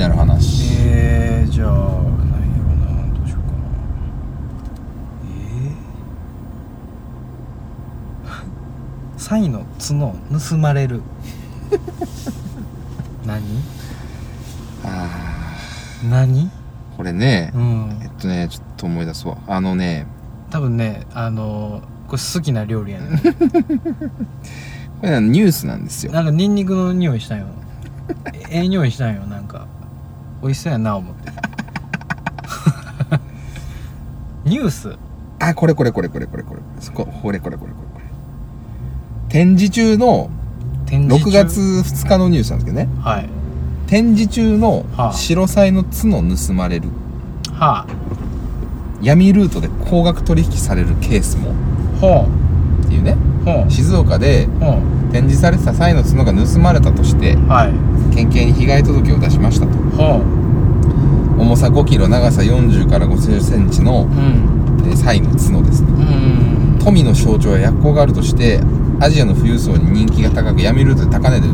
なる話。えー、じゃあ何やろな。どうしようかな。えー、サイの角盗まれる。何？あ何？ーこれねうん。えっとねちょっと思い出すわ。あのね多分ねあのこれ好きな料理やね。これねニュースなんですよ。なんかニンニクの匂いしたんよええ匂いしたんよなんか美味しそうやな思って。ニュース。あこれこれこれこれこれこれ。そここれこれこれこれこれ。展示中の展示中？6月2日のニュースなんですけどね。はい。展示中のはあ。白菜の角盗まれる。は闇ルートで高額取引されるケースも。あほっていうね静岡でほ展示されてた際の角が盗まれたとして県警に被害届を出しましたと。ほ重さ5キロ長さ40から50センチのえーサイの角ですね。うん。富の象徴や薬効があるとしてアジアの富裕層に人気が高く闇ルートで高値で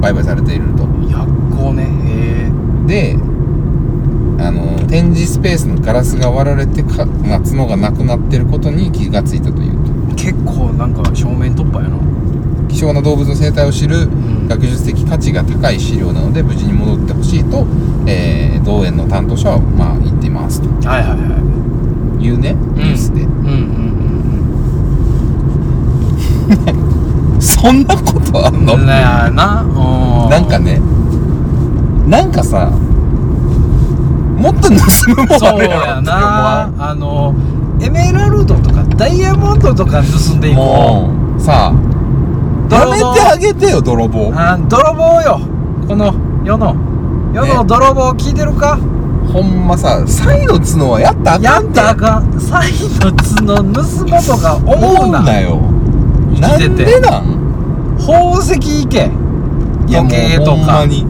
売買されていると。薬効ね。へであの展示スペースのガラスが割られてか、まあ、角がなくなってることに気がついたという結構なんか正面突破やな。希少な動物の生態を知るん。学術的価値が高い資料なので無事に戻ってほしいと、えー、同園の担当者はまあ言っていますと。はいはいはい。いうねニュースで、うんうん そんなことあんの、な。うん。なんかねなんかさもっと盗むもんあるやろやってな。あのエメラルドとかダイヤモンドとか盗んでいこもうさあや泥棒めてあげてよ泥棒。うあ泥棒よ。この世の世のね。泥棒聞いてるか、ほんまさサイの角はやったらあやっかんてたらあかん。サイの角盗もうとか思思ううななよ。生なんきてて。でなん？宝石行け。いやも時計うとか。ほんまに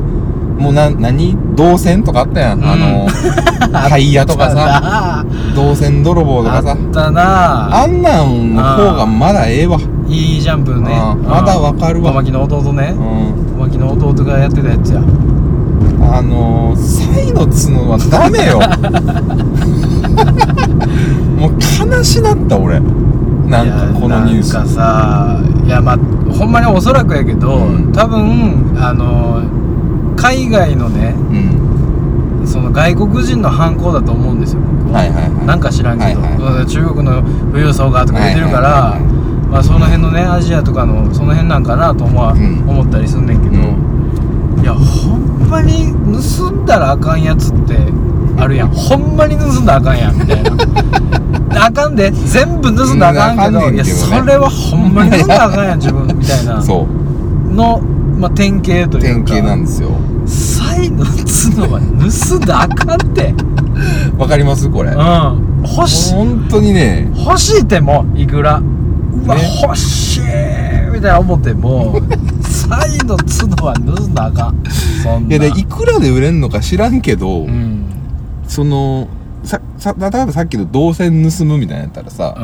もうな何？銅線とかあったやん、うん。あの タイヤとかさ。さ銅線泥棒とかさ。あったな。あんなんの方がまだええわ。いいジャンプね。うん。まだわかるわ。小牧の弟ね。うん。小牧の弟がやってたやつや。あのー、サイの角はダメよ。もう悲しなった俺。なんかこのニュース。いやなんかさいやまあほんまにおそらくやけど、うん。多分あの海外のねうん。その外国人の犯行だと思うんですよ僕は、はいはいはい。なんか知らんけど、はいはい中国の富裕層がとか言ってるから、はいはいはいはい。まあその辺のねアジアとかのその辺なんかなと思わ、うん。思ったりすんねんけど、いやほんまに盗んだらあかんやつってあるやん。ほんまに盗んだらあかんやんみたいな。あかんで。全部盗んだらあかんけど,、うんあかんねんいやそれはほんまに盗んだらあかんやん自分みたいな。そう。の、まあ、典型というか。典型なんですよサイの角は盗んだらあかんって。わかります？これ。うん。欲し本当にね。欲しいてもいくら。うわ、ね。欲しいみたいな思っても サイの角は盗んだらあかん。そんな。いやでいくらで売れんのか知らんけど、うん。そのささ例えばさっきの銅線盗むみたいなやったらさ、う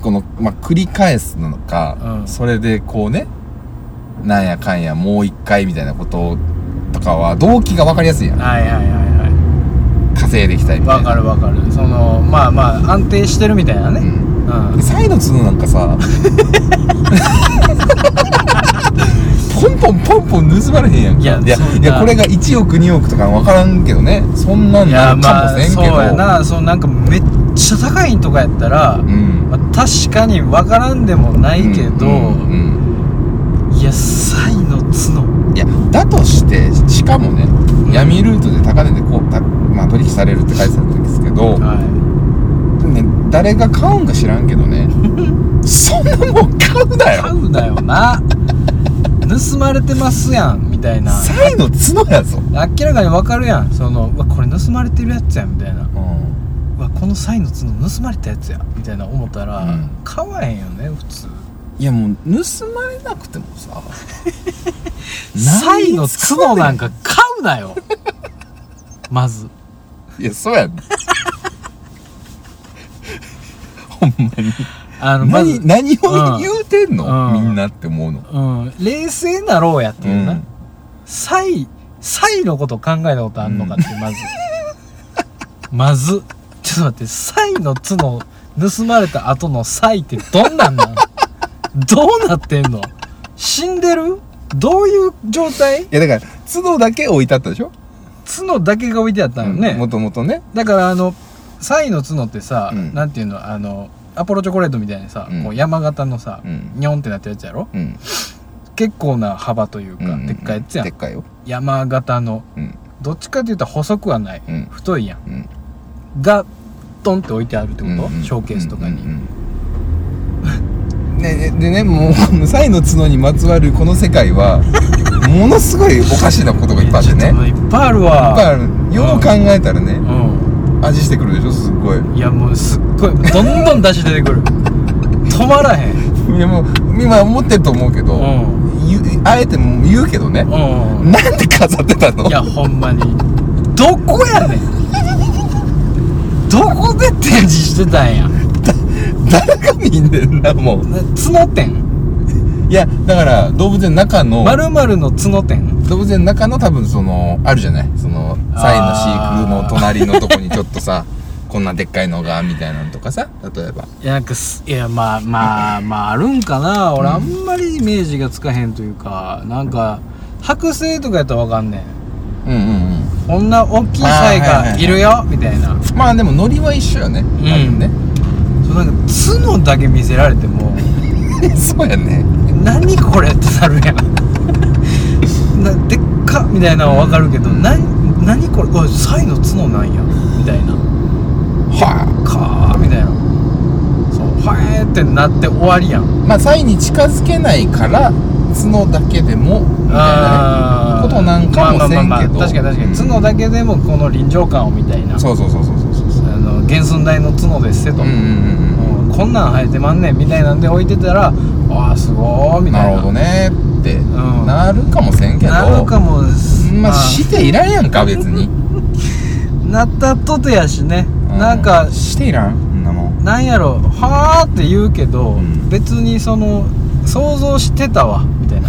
ん。この、まあ、繰り返すのか、うん。それでこうねなんやかんやもう一回みたいなこととかは動機が分かりやすいやん。はいはいはいは稼いでいきたいみいわたいな。かるわかる。そのまあまあ安定してるみたいなね。うん。うん。でサイの角なんかさポンポンポンポン盗まれへんやんか。いやいやそんないやこれが1億2億とか分からんけどね。そんなんいやなるかまあもせんけど。そうやな。そのなんかめっちゃ高いんとかやったら、うん。まあ、確かにわからんでもないけど、うんうん。いやサイの角いやだとしてしかもね闇ルートで高値でこうた、まあ、取引されるって書いてたんですけど、はね、誰が買うんか知らんけどね そんなもん買うないよ。買うなよな。盗まれてますやんみたいな。サイの角やぞ、明らかにわかるやん。そのうわこれ盗まれてるやつやみたいな。ううわこのサイの角盗まれたやつやみたいな思ったら、うん。買わへんよね普通。ん、いやもう盗まれなくてもさ サイの角なんか買うなよ。まず。いやそうやね。ほんまに。あのまず何何うん。を言うてんの、うん。みんなって思うの。うん。冷静なろうやっていうな、うん。サイサイのこと考えたことあんのかってまず、まず。ちょっと待ってサイの角盗まれた後のサイってどんなんなんどうなってんの？死んでる？どういう状態？いやだから角だけ置いてあったでしょ？角だけが置いてあったのね、もともとね。だからあのサイの角ってさ、うん。なんていうの？あのアポロチョコレートみたいにさ、うん。こう山形のさ、うん。ニョンってなったやつやろ？うん。結構な幅というか、うんでっかいやつやん。でっかいよ。山形の。うん。どっちかっていうと細くはない、うん。太いやん。うん。がドンって置いてあるってこと、ショーケースとかに、うんうんねねでねもう サイの角にまつわるこの世界はものすごいおかしなことがいっぱいあってね。いっぱいあるわ。いっぱいある。よう考えたらねう味してくるでしょすっごい。んいやもうすっごいどんどん出汁出てくる。止まらへん。いやもう今思ってると思うけど、う言うあえても言うけどね、うん。なんで飾ってたの？いやほんまに。どこやねん。どこで展示してたんや誰が見んねんなもう。な角店？いやだから動物園の中のまるまるの角店？動物園の中の多分そのあるじゃない？そのサイの飼育の隣のとこにちょっとさこんなでっかいのがみたいなのとかさ例えば。いやなんかすいやまあまあまああるんかな。俺うん。あんまりイメージがつかへんというかなんか剥製とかやったらわかんねん。うんうんうん。こんな大きいサイがいるよみたいな。まあでもノリは一緒よね。多分ね、なんか角だけ見せられても そうやね。何これってなるやん。なでっかみたいなのはわかるけどな何これ？おいサイの角なんや。みたいな。はかーみたいな。そうはえーってなって終わりやん。あまあサイに近づけないから角だけでもみたいなことなんかもせんけど。まあまあ確かに確かに。角だけでもこの臨場感をみたいな。そうそうそうそう原寸大の角ですせと、うんうんうんうん。こんなん生えてまんねんみたいなんで置いてたらああすごーみたいな。なるほどねってん。なるかもせんけど。なるかもまあしていらんやんか別に。なったとてやしね、うなんかしていらんなもん。やろはあって言うけど、ん。別にその想像してたわみたいな。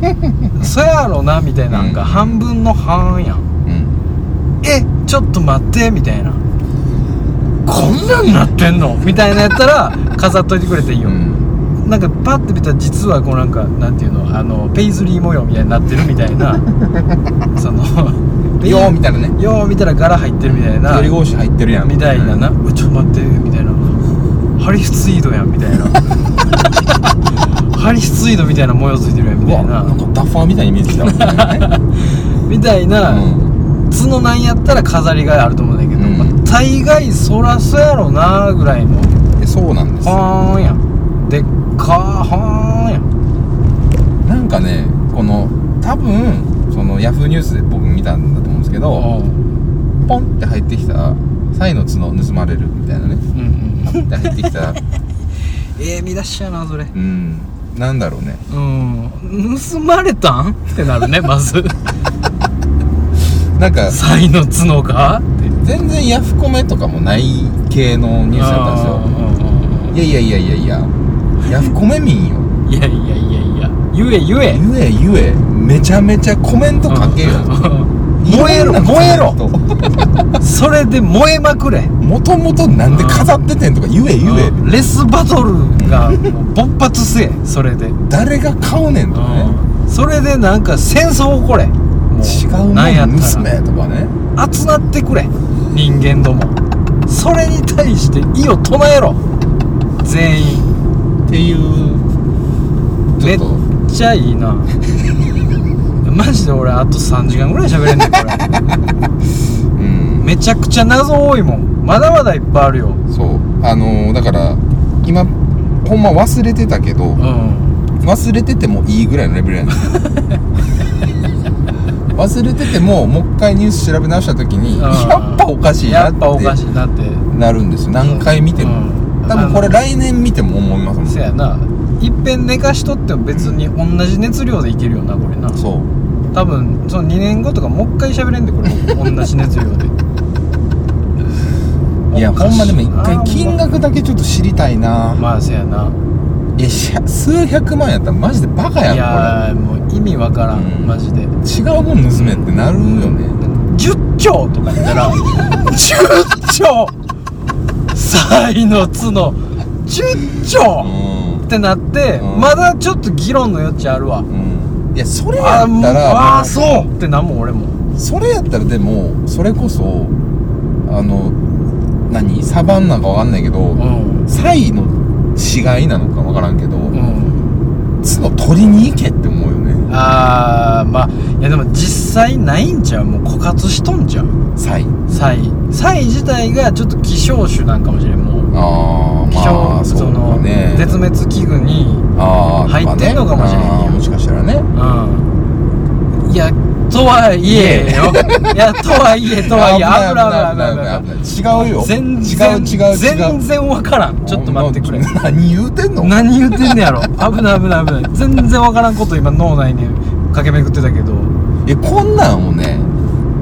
そやろなみたいな。んがうん。半分の半やん。うん。えちょっと待ってみたいなこんなんなってんの？みたいなやったら飾っといてくれていいよ、うん。なんかパッて見たら実はこうなんかなんていうの？あのペイズリー模様みたいになってるみたいな。そのよーみたいなね。よう見たら柄入ってるみたいな。緑格子入ってるやん。みたいなな、うわちょっと待ってみたいな。ハリスツイードやんみたいな。ハリスツイードみたいな模様ついてるやんみたいな。なんかダッファーみたいに見えてきた。みたいな。ねみたいな、うん。角なんやったら飾りがいあると思う大概そらそやろなぐらいの。えそうなんですよ。はーんや。んでっかーはーんや。んなんかねこの多分そのヤフーニュースで僕見たんだと思うんですけどうん。ポンって入ってきたサイの角盗まれるみたいなね。うんポンって入ってきた。ええ見出しやなそれ。うん。なんだろうね。うん。盗まれたん？ってなるねまず。なんかサイの角か全然ヤフコメとかもない系のニュースだったんですよ。いやいやいやいやいやヤフコメ民よ。いやいやいやいや。言え言え。ゆえゆえ。めちゃめちゃコメント書けよ。燃えろ燃えろ。ろそれで燃えまくれ。もともとなんで飾っててんとか言え言え。レスバトルが勃発せえそれで。誰が買うねんとかね。それでなんか戦争起これ。も違うもん娘とかね。集まってくれ人間ども。それに対して意を唱えろ。全員。っていう。めっちゃいいな。マジで俺あと3時間ぐらい喋れんねんこれ。うん。めちゃくちゃ謎多いもん。まだまだいっぱいあるよ。そう。あのーだから今ほんま忘れてたけどうん。忘れててもいいぐらいのレベルやねん 忘れててももう一回ニュース調べ直した時にうん。やっぱおかしいなっやっぱおかてしいなって。なるんですよ。何回見ても、うん。多分これ来年見ても思いますもん。せやな。いっぺん寝かしとっても別に同じ熱量でいけるよなこれな。そう。多分その2年後とかもう一回喋れんでこれ。同じ熱量で。いやほんまでも一回な金額だけちょっと知りたいな、まあせやないや数百万やったらマジでバカやんいやーもう意味わからん、うん。マジで。違うもん盗めってなるよね。10兆とか言ったら10兆。才の角。10兆うってなって、うん。まだちょっと議論の余地あるわ、いやそれやあもうったらあーそうってなんもん俺も。それやったらでもそれこそあの何？サバンナかわかんないけど、うん。サイの死骸なのかわからんけど、うん。角取りに行けって思うよね。あーまあいやでも実際ないんちゃう？もう枯渇しとんちゃう？サイ。サイ。サイ自体がちょっと希少種なんかもしれんもう。ああ希少、まあそうのかね。絶滅危惧に入ってんのかもしれんやん。あーもしかしたらね。うん。いやとはいえよ。いやとはいえとはいえ危ない違うよ。全然違う違う全然わからん。ちょっと待ってくれ。な何言うてんの？何言ってんねやろ。危ない危ない危ない。全然わからんこと今脳内に駆け巡ってたけど。いやこんなんをね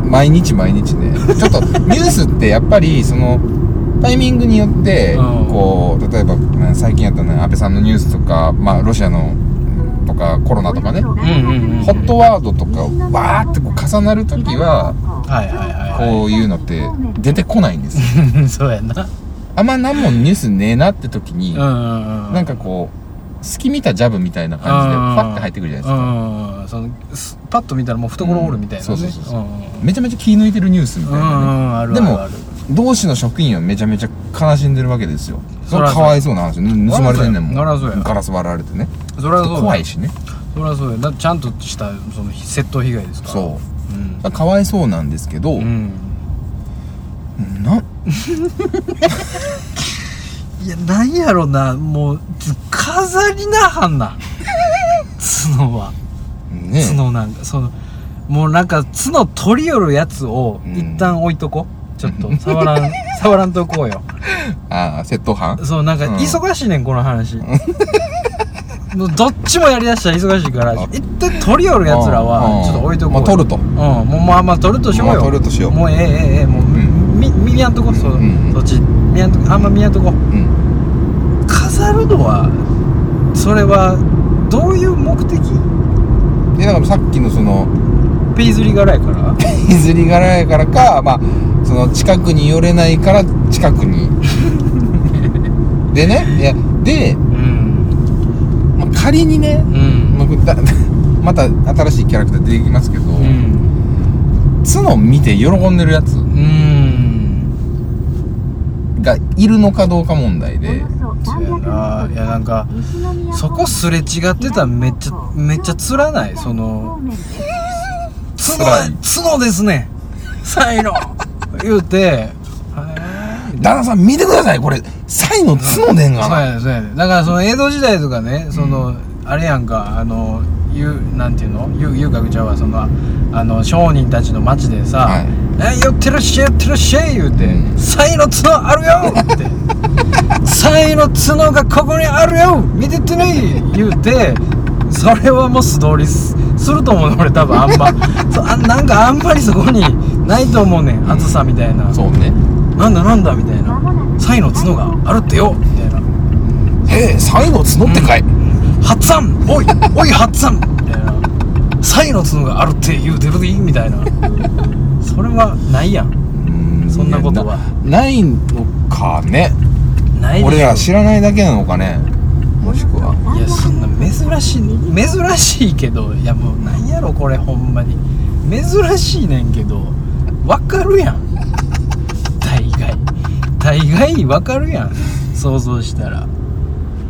毎日毎日ね。ちょっと ニュースってやっぱりそのタイミングによって、うん。こう例えばまあ最近やったね安倍さんのニュースとか、まあ、ロシアのとかコロナとかね。うんうんうんホットワードとかわーってこう重なるときははいはいはい。こういうのって出てこないんですよ。は いそうやな。あんま何もニュースねえなって時に、うんうんうんなんかこう隙見たジャブみたいな感じでファッて入ってくるじゃないですか。うんそのすパッと見たらもう懐おるみたいなねうんそうそうそう。そうんん。めちゃめちゃ気抜いてるニュースみたいなね、うんうんあるあでも同志の職員はめちゃめちゃ悲しんでるわけですよそれかわいそうな話ぬ盗まれてんねんもん。ガラス割られてね。それはそうだ怖いしね。それはそうや。ちゃんとしたその窃盗被害ですから。そう。うん。かわいそうなんですけど、うん。な いやなんやろな。もう飾りなはんな。角は。ね角なんかそのもうなんか角取り寄るやつをうん。一旦置いとこ、ちょっと触らん触らんとこうよ。ああ窃盗犯そうなんかうん。忙しいねんこの話。もうどっちもやりだしたら忙しいからあ。一旦取り寄るやつらはちょっと置いとこうよ。まあ、取ると。うん。もうまあまあ取るとしようよ、まあ取るとしよう。もうええええええもう、ん。み見やんとこそ,、うん。うん。そっち。見やんとこあんま見やんとこう。ん。飾るのはそれはどういう目的？でだからさっきのそのペイズリ柄やから。譲り柄やからかまあその近くに寄れないから近くに。でねいやで、うん。まあ、仮にね、うん。ま また新しいキャラクター出てきますけど、うん。角見て喜んでるやつ。うん。がいるのかどうか問題で。いやなんかそこすれ違ってたらめっちゃめっちゃつらない？その角角ですね。才能言うて旦那さん見てくださいこれ。サイの角でんが。そうなやねそうやね。だからその江戸時代とかねその、あれやんかあのゆなんていうの？ゆ遊郭ちゃうわそのあの商人たちの町でさはい「え寄ってらっしゃい寄ってらっしゃい」言うてうん「サイの角あるよ!」って「サイの角がここにあるよ見てってね!」言うてそれはもう素通りすすると思うね俺多分あんま。そうあなんかあんまりそこにないと思うねん暑さみたいな。そうね。なんだなんだみたいな。サイの角があるってよみたいな。へえサイの角ってかい、ハッツァンおい おいハッツァンみたいな。サイの角があるって言うてるでみたいな。それはないやん。うん。そんなことは。なないのかね。俺ら知らないだけなのかねもしくはいやそんな珍しい珍しいけどいやもうなんやろこれほんまに。珍しいねんけどわかるやん。大概。大概わかるやん。想像したら。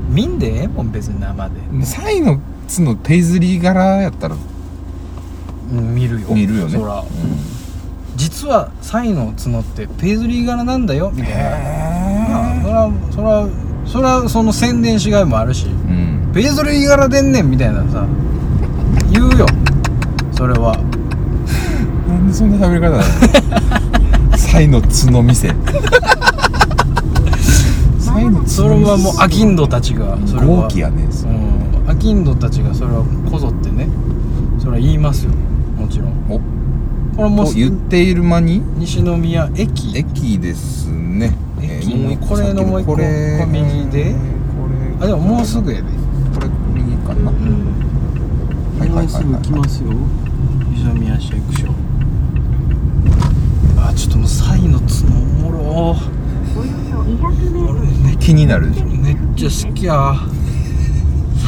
見んでええもん別に生で。サイの角ペイズリー柄やったら。うん見るよ。見るよね。そら。うん。実はサイの角ってペイズリー柄なんだよみたいな。まあへそらそらそらその宣伝しがいもあるしえうん。ペイズリー柄でんねんみたいなさ言うよ。それは。なんでそんな喋り方なの？サイの角店サイの角それはもうアキンドたちがそれは。豪気やね。うん。アキンドたちがそれはこぞってね。それは言いますよ。もちろん。お。これも言っている間に？西宮駅。駅ですねもうこれのもう一個これ小右でこれあでももうすぐやでかなうんはいはいはいはいもうすぐ来ますよ西宮市役所あちょっともうサイの角おもろおよそ200メートル先気になるでしょめっちゃ好きや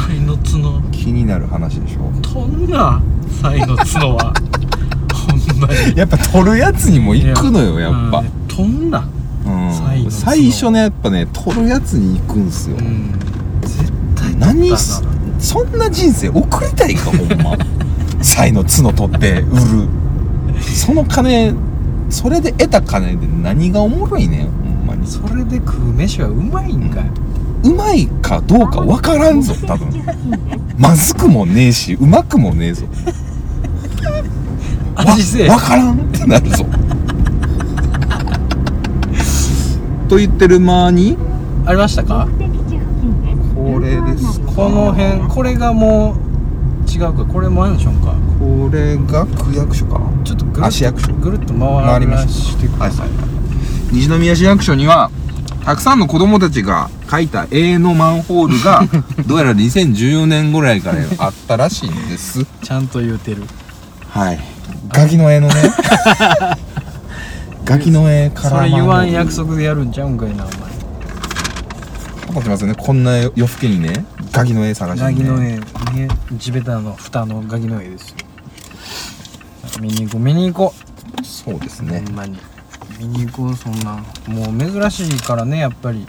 サイの角気になる話でしょ飛んなサイの角はほんまにやっぱ取るやつにも行くのよやっぱうん飛んな最初ねやっぱね取るやつに行くんすよ。うん。絶対何そんな人生送りたいかほんま。サイの角取って売る。その金それで得た金で何がおもろいねんほんまに。それで食う飯はうまいんかい、うまいかどうか分からんぞ多分。まずくもねえしうまくもねえぞ。味せえ。わ分からんってなるぞと言ってる間に？ありましたか？これですか？この辺これがもう違うか。これマンションか。これが区役所かちょっとぐるっ役所。ぐるっと回回りまししてください、西宮市役所にはたくさんの子供たちが描いた絵のマンホールが どうやら2014年ぐらいからあったらしいんです。ちゃんと言うてる。はい。ガキの絵のね ガキの絵からそれ言わん約束束でやるんちゃうんかいなお立ってますよね。こんな夜更けにねガキの絵探し前に、ね、ガギの絵。ね。地べたの蓋のガギの絵ですよ。見に行こう見に行こそうですね。うほんまに。見に行こうそんなん。もう珍しいからねやっぱり。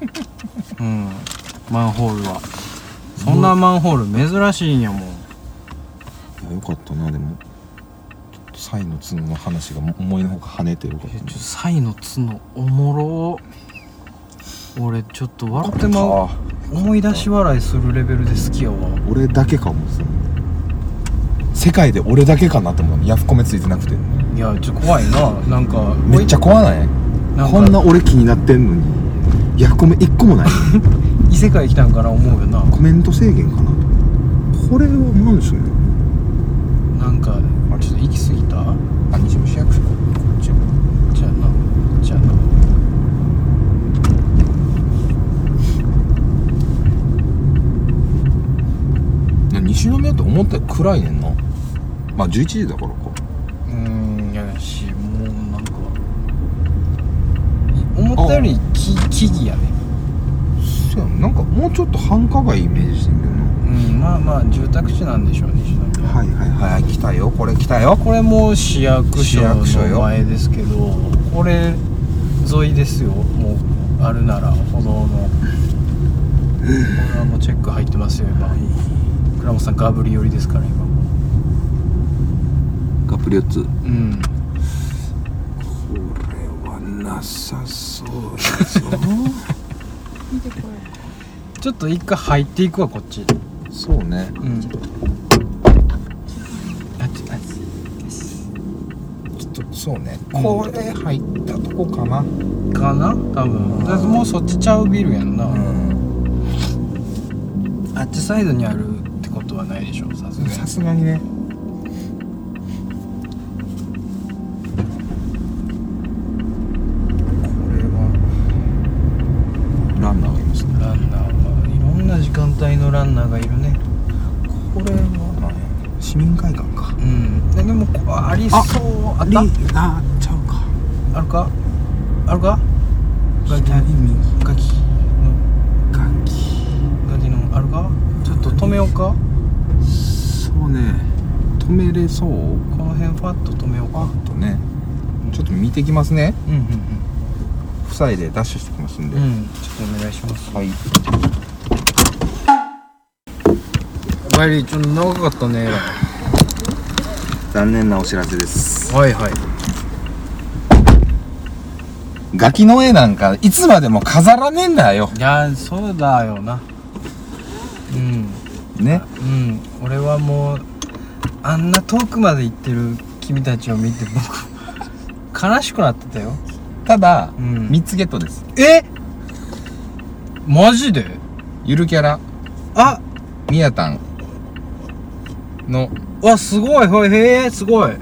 うん。マンホールは。そんなマンホール珍しいんやもん。よかったなでもサイの角の話が思いのほか跳ねてよかったえちょサイの角おもろ。俺ちょっと笑ってま思い出し笑いするレベルで好きやわ。俺だけかもさ世界で俺だけかなと思う。ヤフコメついてなくて。いやちょっと怖いな。なんかめっちゃ怖ない？こんな俺気になってんのに。ヤフコメ1個もない。異世界来たんかな思うよな。コメント制限かな。とこれは何ですねなんかき過ぎた？あ西村市役所かこっちじゃあな。じゃあな。な西宮って思ったより暗いねんなまあ11時だからか。うーんいやしもうなんか。思ったより木木々やね。そうやんなんかもうちょっと繁華街イメージしてんけどな。うんまあまあ住宅地なんでしょうね西宮はいはいはい。来たよ。これ来たよ。これもう市役市所の前ですけどこれ沿いですよ。もうあるなら歩道の。これはもうチェック入ってますよ今。倉本さんガブリ寄りですから今も。カプリ4つこうん。れはなさそうだぞ。ちょっと一回入っていくわこっち。そうね。うんあっちあっちょっとそうね。うんこれ入ったとこかな。ちかな？多分。だってもうそっちちゃうビルやんな、うん。あっちサイドにあるってことはないでしょ？さすがに。さすがにねこれはランナーがいますねランナーはいろんな時間帯のランナーがいるねこれは何や市民会館かうんででもこありそうあった？あちゃうか。あるか？あるか？ガキ左右。ガキの。楽器ガキのあるか？ちょっと止めようか？そうね。止めれそう？この辺ファッと止めようパかッとね。ちょっと見てきますね。うんうん夫妻でダッシュしてきますんで、うんうん。ちょっとお願いします。はい。お帰りちょっと長かったね残念なお知らせです。はいはい。ガキの絵なんかいつまでも飾らねえんだよ。いやそうだよな。うん。ね？うん。俺はもうあんな遠くまで行ってる君たちを見て僕 悲しくなってたよ。ただ、うん。3つゲットです。え？マジで？ゆるキャラ。あ！みやたんのわすごいほいへえすごい。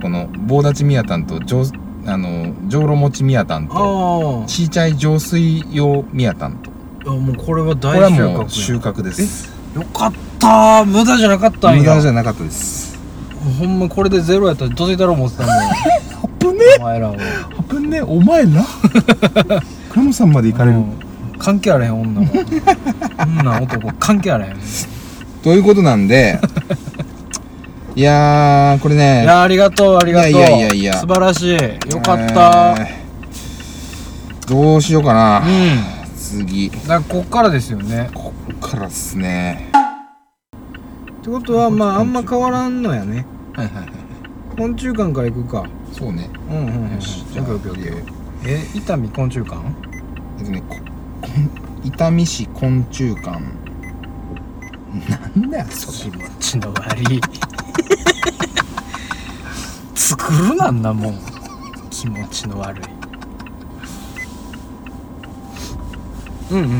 この棒立ちみやたんと上あのじょうろもちみやたんとあちいちゃい浄水用みやたんとあもうこれはこれは大収穫や。もう収穫です。よかった無駄じゃなかったんや無駄じゃなかったです。ほんまこれでゼロやったらどついたろ思ってたもん。危ね？お前らを。え危ね？えお前ら？倉野さんまで行かれる、うん。関係あらへん女も 女男関係あらへん。ということなんでいやーこれね。いやありがとうありがとう。いやいやいやいや。素晴らしい。よかった、えー。どうしようかな、うん。次。だこっからですよね。こっからっすね。ってことはまああんま変わらんのやね。はいはいはい昆虫館から行くか。そうね。うんうんうんよしオッケーオッケーオッケー。え伊丹昆虫館？えっと 伊丹市昆虫館。なんだよそれ。気持ちの悪い作るなんなもん。気持ちの悪い。うんうんうんう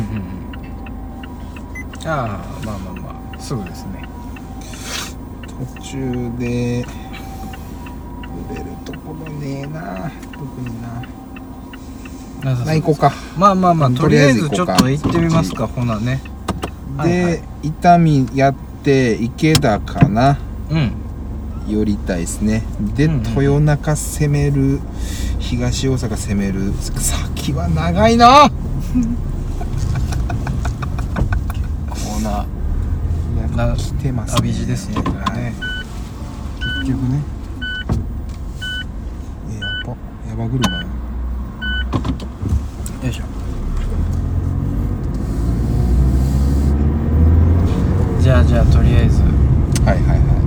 ん。ああまあまあまあ。すぐですね。途中で売れるところねえな。特にな。なさな行こうか。まあまあまあととりあえずちょっと行ってみますかほなね。はいはい。で伊丹やって池田かな。うん寄りたいですね。で、うんうん豊中攻める東大阪攻める先は長いな。コーナーな来てます旅路ですね。ね結局ね。えやばやば車。よよいしょ。じゃあじゃあとりあえず。はいはいはい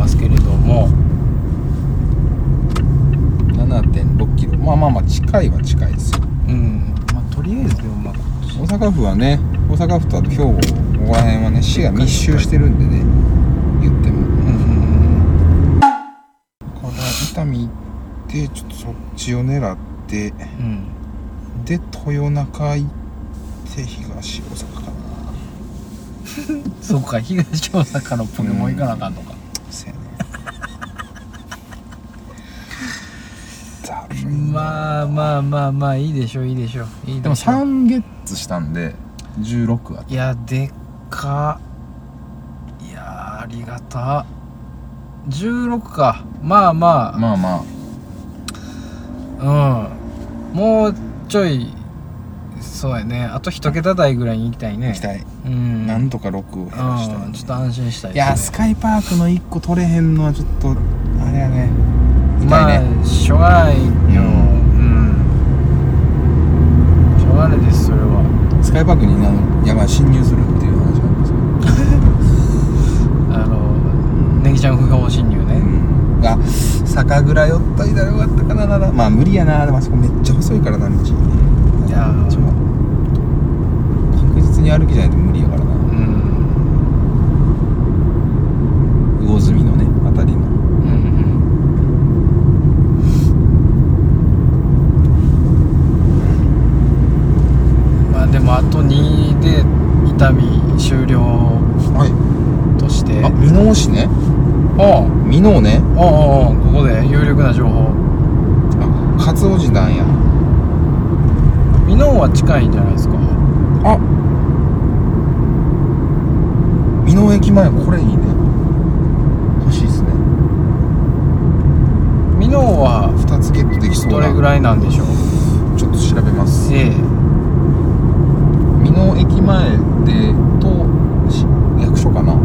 ますけれどもい7.6キロ。まあまあまあ近いは近いですよ。うん。まあとりあえずでもまあ大阪府はね大阪府とあと兵庫ここら辺はね市が密集してるんでね言っても。うんうん伊丹行ってちょっとそっちを狙ってうん。うんで豊中行って東大阪かな。そうか東大阪のポケモン行かなあかんのか。せやねざるいまあまあまあまあいいでしょういいでしょう。いいでもでしょう。3ゲッツしたんで16あいやでっ。かいやありがた。16か。まあまあ。まあまうん。もうちょいそうやね。あと一桁台ぐらいに行きたいね。あ行きたい、うん。なんとか6を減らしたい、うん。ちょっと安心したいいやスカイパークの1個取れへんのはちょっとあれやね。痛まいね、あしょうがないようん、しょうがないですそれは。スカイパークにあの山侵入するっていう話なんですよあのネギちゃん不法侵入ね、うん。あ酒蔵寄ったりだよかったかな。ならまあ無理やな。でもあそこめっちゃ細いからな道。いやー。ちょ確実に歩きじゃないと無理やからなうん魚住のねあたりのうんうんまあでもあと2で痛み終了はいとしてあ箕面市ねおうね。おうおうおうここで有力な情報。あ勝尾寺なんや。箕面は近いんじゃないですか？あ。箕面駅前これいいね。欲しいっすね。箕面は2つゲットできそうな。どれぐらいなんでしょう？ちょっと調べます。ええ。箕面駅前でとし役所かなうん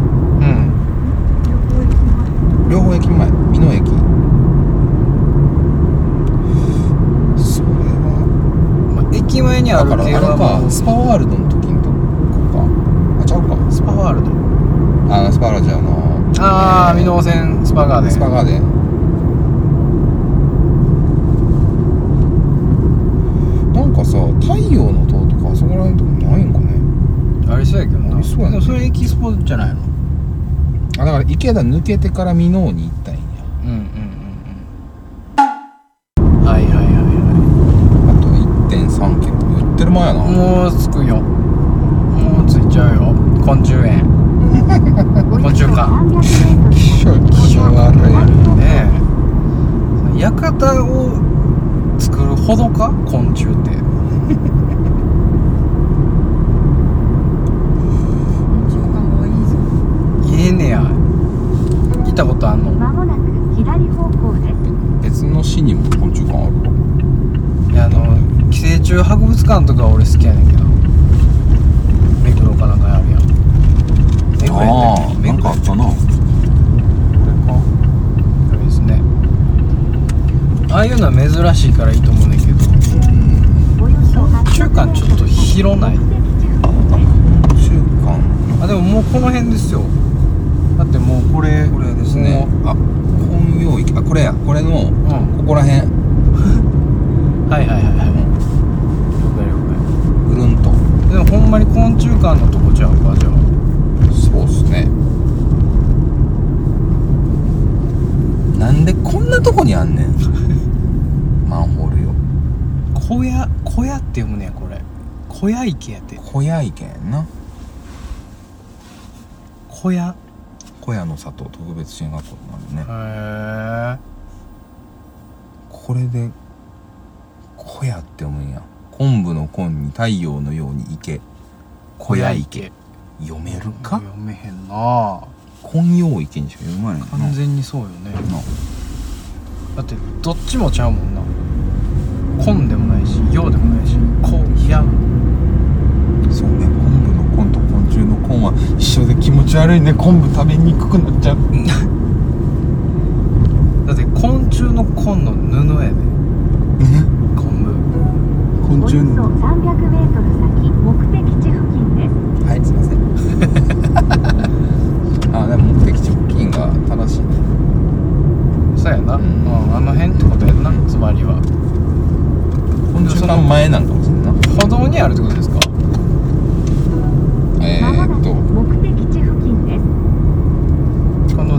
両方駅前箕面駅。それはまあ、駅前にあるだからあれかスパワールドの時のとこか。あちゃうか。スパワールド。あのスパワールドじゃあのああえー箕面線スパガーデン。スパガーデン。なんかさ太陽の塔とかあそこら辺のとこないんかね。ありそうやけどな。そうやそれエキスポじゃないの？あだから池田抜けてから箕面に行ったんや。うんうんうんうん。はいはいはいはあと1.3キロ言ってる前やな。いもう着くよ。もう着いちゃうよ。昆虫園昆虫館気象気象悪いねえ。館を作るほどか？昆虫って 時間がいいったことあんの？まもなく左方向です。別の市にも昆虫館あるわ。いやあの寄生虫博物館とか俺好きやねんけど。目黒かなんかにあるやん。目黒やあったなんかあったな。これか。これですね。ああいうのは珍しいからいいと思うねんけど。中間ちょっと広ない。あでももうこの辺ですよだってもうこれこれですね。あ本領域あこれや。これのここら辺。はいはいはいはい。了解了ぐるんと。解でもほんまに昆虫館のとこちゃうかじゃあ。そうっすね。なんでこんなとこにあんねん。マンホールよ。小屋小屋って読むねんこれ。小屋池やって。小屋池やんな。小屋小屋の里特別支援学校になるね。へえこれで小屋って読むんや。昆布の昆に太陽のように池小屋池読めるか？読めへんな。昆陽池にしか読まないな。完全にそうよね。な。だってどっちもちゃうもんな。昆でもないし陽でもないし小やそうね昆布の昆と昆虫の昆は一緒で気持ち悪いね昆布食べにくくなっちゃう。だって昆虫の昆の布やで。昆昆虫およそ300メートル先目的地付近です。はいすいません。あでも目的地付近が正しい。ね布そうやな、んん、あの辺ってことやんなつまりは。昆虫が前なんかもしれんな。歩道にあるってことですかえまもなくー、っと目的地付近ですこの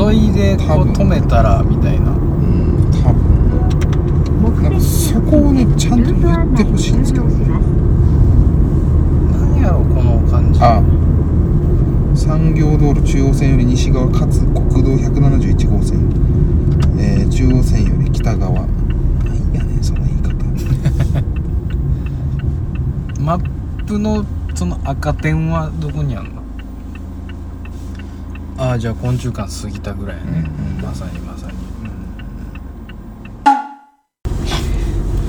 沿いでこう止めたらみたいな。うん。多分なんかそこをねちゃんと言ってほしいんですけどルート案内終了します何やろこの感じ。あ。産業道路中央線より西側かつ国道171号線、えー、中央線より北側。なんやねんその言い方。マップのその赤点はどこにあんの？ああじゃあ昆虫館過ぎたぐらいやね、うん。うんまさにまさに。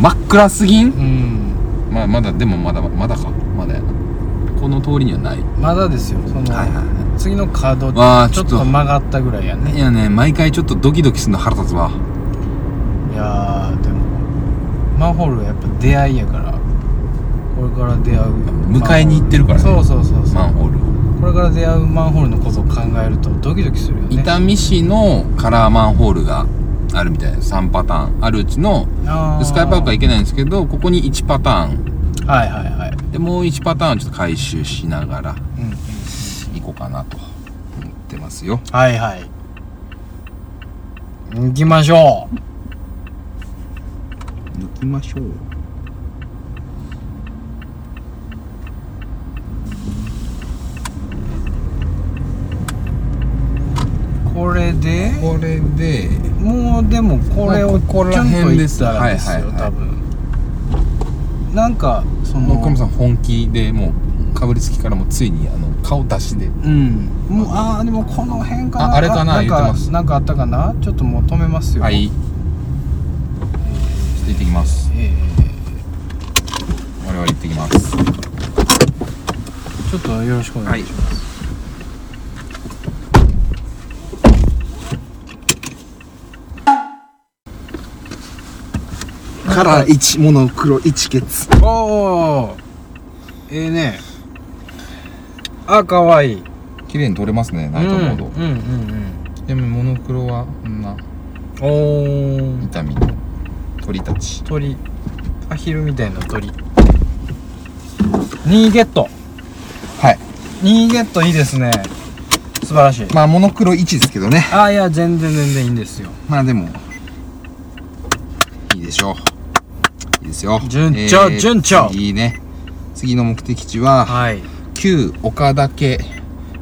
真っ暗すぎん？うん、まあまだでもまだまだか？まだやな。この通りにはない。まだですよ。その、は次の角わあちょっと。ちょっと曲がったぐらいやね。いやね毎回ちょっとドキドキするの腹立つわ。いやーでもマンホールはやっぱ出会いやからこれから出会う迎えに行ってるからね。そうそうそうそう。マンホールをこれから出会うマンホールのことを考えるとドキドキするよね。伊丹市のカラーマンホールがあるみたいです3パターンあるうちの。スカイパークは行けないんですけどここに1パターン。はいはいはい。でもう1パターンちょっと回収しながらうんうん行こうかなと思ってますよ。はいはい。行きましょ抜きましょうこれでこれでもうでもこれをまあここらちょんと辺でったらですよ、はいはいはい多分。なんかそのもうカムさん本気でもうかぶりつきからもうついにあの顔出しでうん。もうああでもこの辺かな。ああれかななん言ってます。なんかあったかな？ちょっともう止めますよ。はい。ちょっと行ってきます。え我々行ってきます。ーちょっとよろしくお願いします、カラー1モノクロ1ケツおおええね。あかわい。い綺麗に撮れますね。ナイトモード、うんうんうんでもモノクロはこんな。うんおお痛み。の鳥たち。鳥。アヒルみたいな鳥。2ゲット。はい。2ゲットいいですね。素晴らしい。まあモノクロ1ですけどね。あいや全然全然いいんですよ。まあでもいいでしょういいですよ。順調順調。次ね。次の目的地ははい。旧岡田家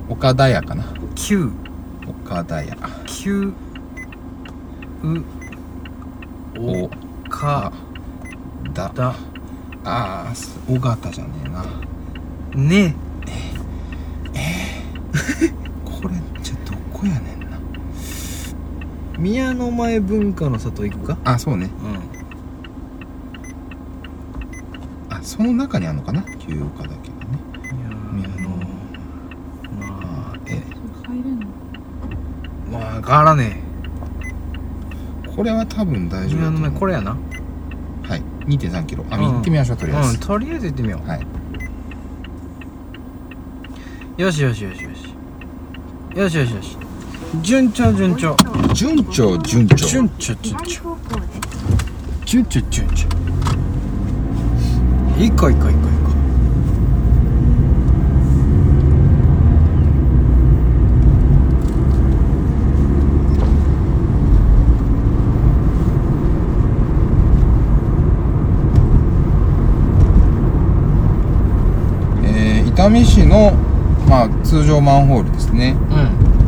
岡田屋かな。9岡田屋。9うおかだだああす尾形じゃねえな。ね。これじゃどこやねんな。宮の前文化の里行くか？あそうね。うん。あその中にあるのかな？休岡だけどね。宮の。まあえ入れんの？あまあ変わらねこれは多分大丈夫だと思う。前これやな。はい。2 3キロ。あ、うん。行ってみましょうとりあえず、うんとりあえず行ってみよはい、うよしよしよしよし。よしよしよし。順調順調。順調順調。順調順左調順調順調行こう行こう行こう行こえー、伊丹市の、まあ、通常マンホールですね。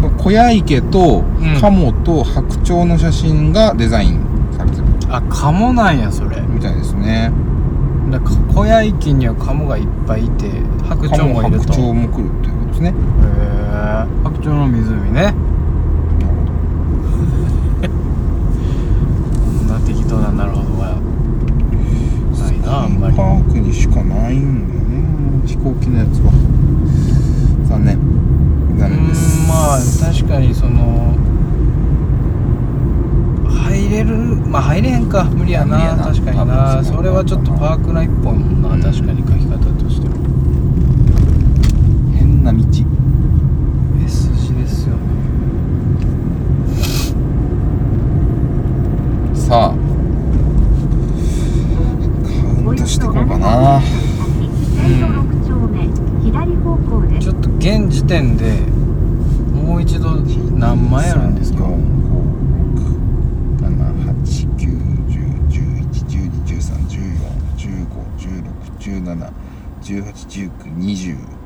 ううん。小屋池とん。カモと白鳥の写真がデザインされてる。あカモなんやそれ。みたいですねだ小屋池にはカモがいっぱいいて白鳥もいると。白鳥も来るということですね。へえ白鳥の湖ね。こんな適当ななるほどは。ないなあんまり。パークにしかないんだよね。飛行機のやつは残念う残念ですーんまあ確かにその入れるまあ入れへんか無理やな。確かに多な分それはちょっとパーク内っぽいもんな、うん。確かに書き方としては。変な道。S 字ですよね。さあカウントしていこうかな線路6丁目左方向ですちょっと現時点でもう一度何枚あるんですか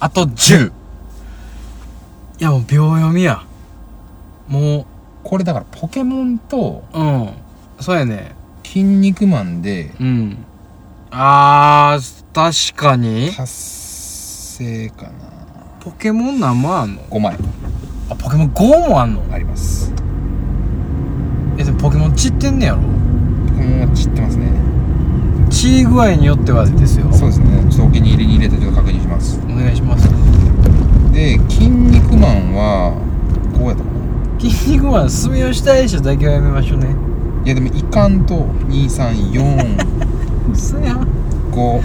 あと10いやもう秒読みや。もこれだからポケモンとううん。そうやね「筋肉マン」でうん。あー確かに。達成かな。ポケモン何枚あんの？5枚。あポケモン GO もあんの？あります。えでもポケモン散ってんねやろ？ポケモンは散ってますね。血具合によってはですよ。そうですね。ちょっとお気に入りに入れてちょっと確認します。お願いします。で「筋肉マン」はこうやったかな？筋肉マン住吉大社だけはやめましょうね。いやでもいかんと2345 嘘やん。5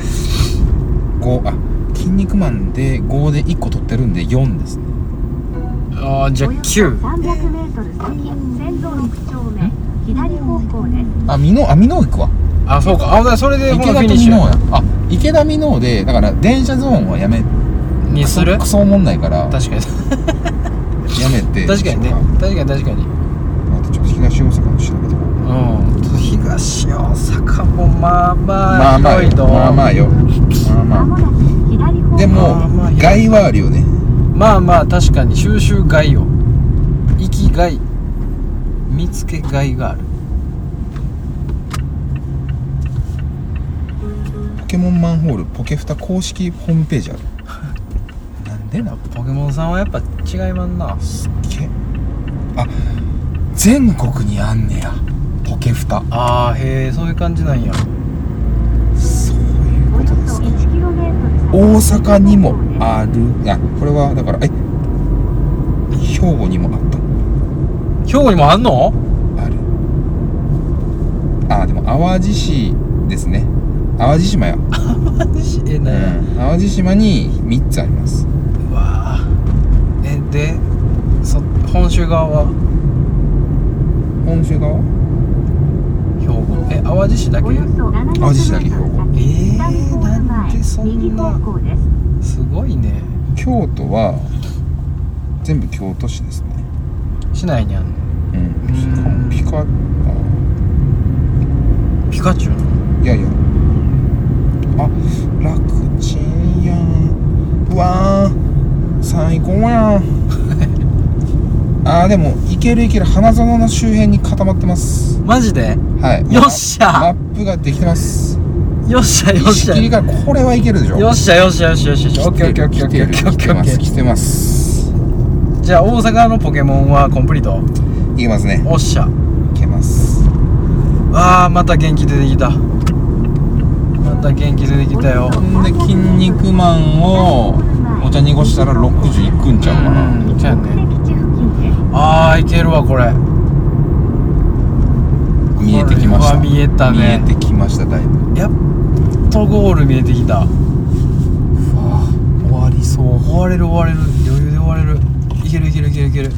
あ筋肉マンで5で1個取ってるんで4ですね。あーじゃあおよそ9 300メートル先線路6丁目左方向です。あ美濃あ美濃行くわ。あそうか。あそれでほ池田とらフィニッシュ美濃や。あ池田美濃でだから電車ゾーンはやめにする？クソおもんないから確かに。やめて確かにね。確かに確かに。待ってちょっと東大阪の調べてこううん。ちょっと東大阪もまあまあまあまあまあまあよ。まあまあ。でもまあまあ害はあるよね。まあまあ確かに収集外よ行き外見つけ外がある。ポケモンマンホールポケフタ公式ホームページあるなんでなポケモンさんはやっぱ違いまんな。すっげえ。あ全国にあんねや。ポケフタ。あーへえそういう感じなんや。そういうことですか1キロメートル先大阪にもある。あこれはだからえ兵庫にもあった。兵庫にもあんの？ある。あでも淡路市ですね。淡路島や、えなや、うん、淡路島に3つありますうわーえでそ本州側は？本州側？兵庫。え淡路市だけ？およそ700メート淡路市だけ兵庫。えーなんでそんな？すすごいね。京都は全部京都市ですね。市内にあんの？うん。ピカピカピカチュウいやいや。あ楽ちんやん。うわー。最高やんあーでもいけるいける花園の周辺に固まってます。マジで？はい。よっしゃ。マップができてます。よっしゃよっしゃ。石切りからこれはいけるでしょ。よっしゃよっしゃよっしゃよっしゃ。オッケーオッケーオッケーオッケー。オッケーオッケーオッケー来てますじゃあ大阪のポケモンはコンプリート。いけますね。おっしゃ。いけます。あーまた元気出てきた。また元気出てきたよ。ほんで筋肉マンをお茶濁したら60いくんちゃうかな。うんそうやねあーいけるわこれ。見えてきました。見えたね。見えてきましただいぶ。やっとゴール見えてきた。終わりそう。終われる終われる。余裕で終われる。いけるいけるいけるいける。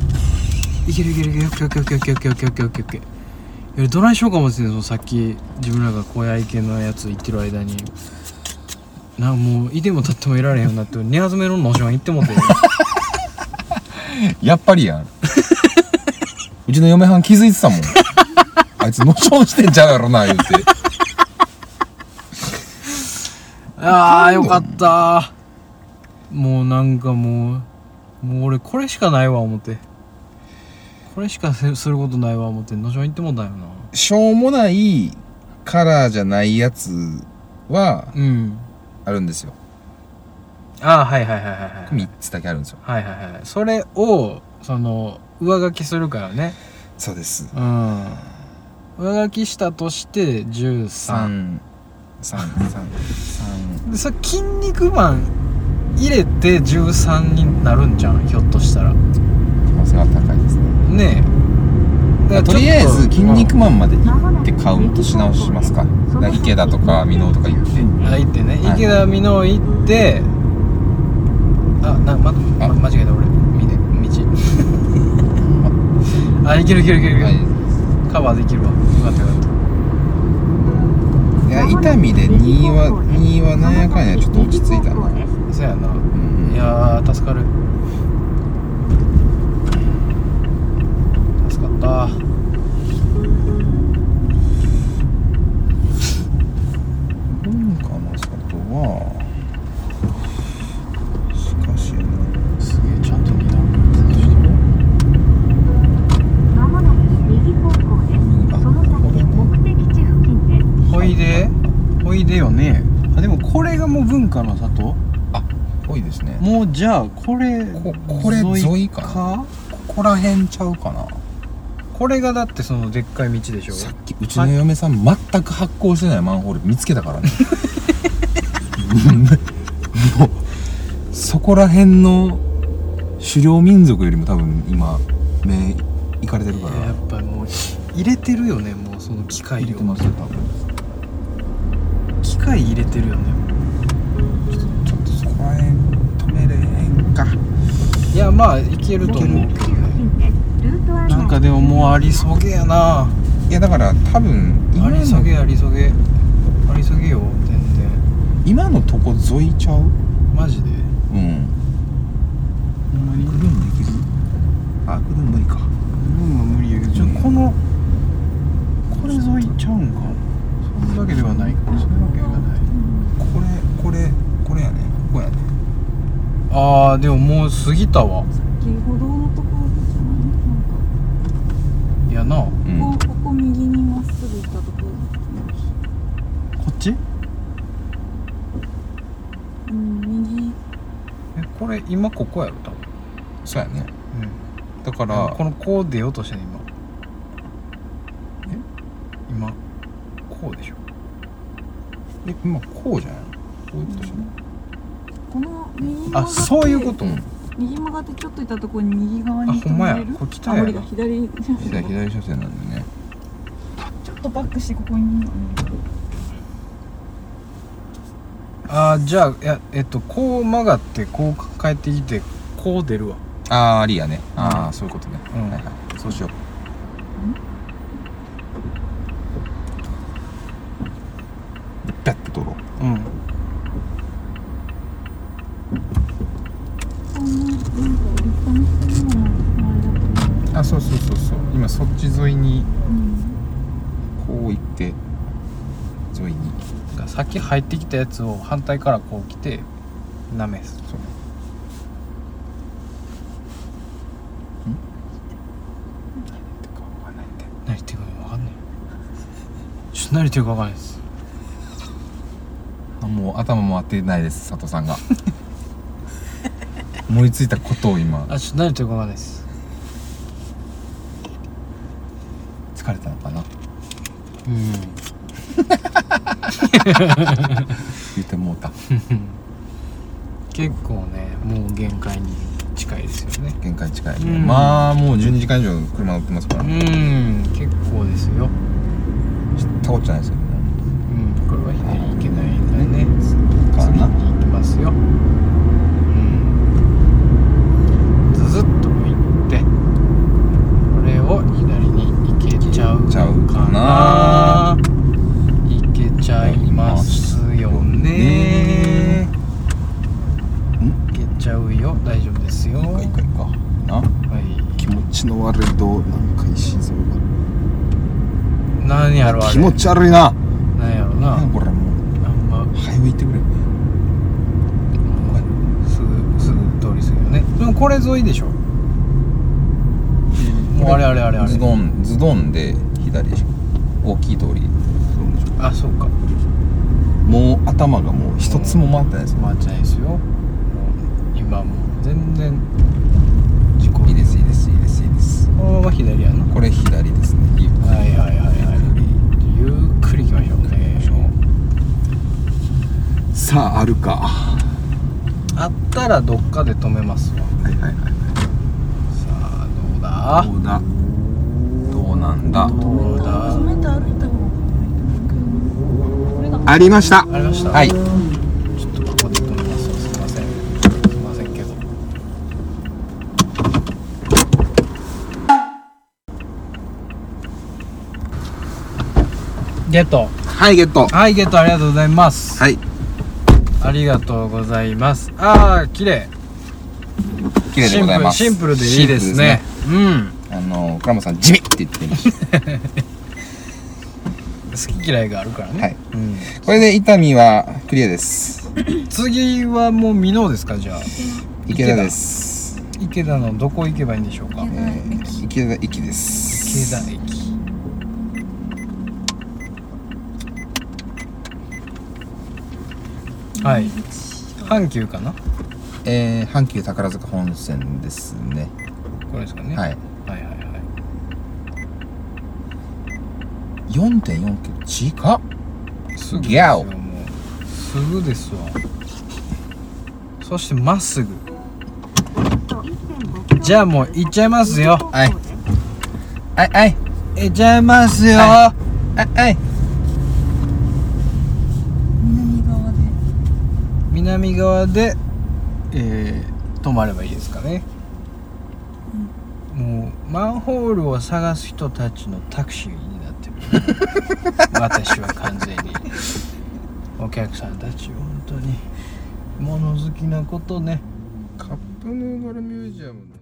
いけるいけるいけるオッケーオッケーオッケーオッケーオッケーオッケーオッケーオッケーオッケーいやどないしようかもしれないさっき自分らが小屋愛犬のやつ言ってる間に。なんかもういても立ってもいられへんようになって寝集めのノーション行ってもってやっぱりやん。うちの嫁はん気づいてたもん。あいつ野ションしてんちゃうやろな言うて。ああよかった。もうなんかもうもう俺これしかないわ思って。これしかせすることないわ思って。野ション行ってもうたよな。しょうもないカラーじゃないやつはうん。あるんですよああはいはいはいはいはい。3つだけあるんですよ。はいはいはいそれをその上書きするからね。そうです。うん。上書きしたとして13 33でそれ「筋肉マン」入れて13になるんじゃんひょっとしたら。可能性は高いですね。ねえ。だからちょっとりあえず「筋肉ママン」まで行ってカウントし直しますか。池田とか箕面とか行って。あ行ってね。はい池田美濃行ってあなままあ。間違えた俺。見ね道。あいけるいけるいけるいける、はい。カバーできるわ。よかったよかった。いや伊丹で2は2はなんやかんやちょっと落ち着いたなそやな。うん。いやー助かる。助かった。文化の里はしかしなすげえちゃんと二段まもなく右方向ですその先目的地付近ですほいでほいでよね。あでもこれがもう文化の里？多いですね。もうじゃあこれここれ沿いかな？ここら辺ちゃうかな？これがだってそのでっかい道でしょ？さっきうちの嫁さん全く発光してないマンホール見つけたからね。もうそこら辺の狩猟民族よりも多分今目いかれてるから。やっぱもう入れてるよねもうその機械を入れてますよ多分機械入れてるよね。ちょっとちょっとそこら辺止めれへんか。いやまあいけると思う。なんかでももうありそげやな。いやだから多分ありそげありそげ。ありそげよ全然。今のとこ沿いちゃう？マジで。うん。ほんまに？グルーンできる？あグルーン無理か。うん無理やけどちょうんこのこれ沿いちゃうんか。そんだけではないかそれだけではないこれこれやね。ここやね。あーでももう過ぎたわ。先ほどのところじゃない？なんか。いやな。うん。ここここ右にまっすぐ行ったところ。こっち？うん右。えこれ今ここやろ多分。そうやね。うん。だからこのこう出ようとしてん今。え？今こうでしょ。え今こうじゃない？こういうことしないこの右あそういうこと、うん右曲がってちょっと行ったところに右側にあほんまや。これ北やなあ無理だ左左左車線なんでね。ちょっとバックしてここに、うんあーじゃあいやえっとこう曲がってこう帰ってきてこう出るわ。ああありやね。ああそういうことね、うん。はいはい。そうしよう。でペッて取ろううんこのなんか折り込みするのもあれだと思うあそうそうそうそう今そっ沿いにうんこう行って沿いに。さっき入ってきたやつを反対からこう来てなめす。そう。何言って。るか分かんない。ちょっと何言ってるか分かんないです。あもう頭回ってないです佐藤さんが。思いついたことを今。あちょっと何言ってるか分かんないです。疲れたうん。言ってもうた。結構ねもう限界に近いですよね。限界近い、うん。まあもう12時間以上車乗ってますから、うねん結構ですよ。知ったことないですよね。うんこれは左行けないんだね。次に行きますようんずずっと向いてこれを左に行けちゃうちゃうかかなな行けちゃいますよね行けちゃうよ大丈夫ですよいいかいいかいいかなはい気持ちの悪いどうなんか石像何やろあれが気持ち悪いな。何やろな。なんこれもう。あんま早く行ってくれ。すぐすぐ通り過ぎるね。でもこれ沿いでしょ。もうあれあれあれあれ。ズドンズドンで左でしょ。大きい通り。ズドンでしょ。あそうか。もう頭がもう一つも回ってないです回ってないですよ。もう今もう全然。事故いいですいいですいいですいいです。このまま左やなこれ左ですね。はいはいはいゆっくり行きましょうねさああるか。あったらどっかで止めますわ。はいはいはいさあどうだ？どうだ？どうなんだ？どうだ？止めて歩いた方がいいと思うこれが。ありました。ありました。はいちょっとここで止めますわすいませんすいませんけどゲット。はいゲット。はいゲット。ありがとうございます。はい。ありがとうございます。ああ綺麗。綺麗でございます。シンプルでいいですね。うん。あの倉本さん地味って言ってました。好き嫌いがあるからね、はい。うん、これで伊丹はクリアです。次はもう美濃ですかじゃあ。池田です。池田。のどこ行けばいいんでしょうか。えー、池田駅です。池田駅はい。阪急かな？えー、阪急宝塚本線ですね。これですかね？はい。はいはいはい。4.4キロ。近っ。すぐですギャオ。よもう。すぐですわ。そしてまっすぐ。じゃあもう行っちゃいますよ。はい。はい。はい行っちゃいますよ、はい。はい南側でえー、止まればいいですかね、もうマンホールを探す人たちのタクシーになってる。私は完全に。お客さんたち本当に。物好きなことね。カップヌードルミュージアムの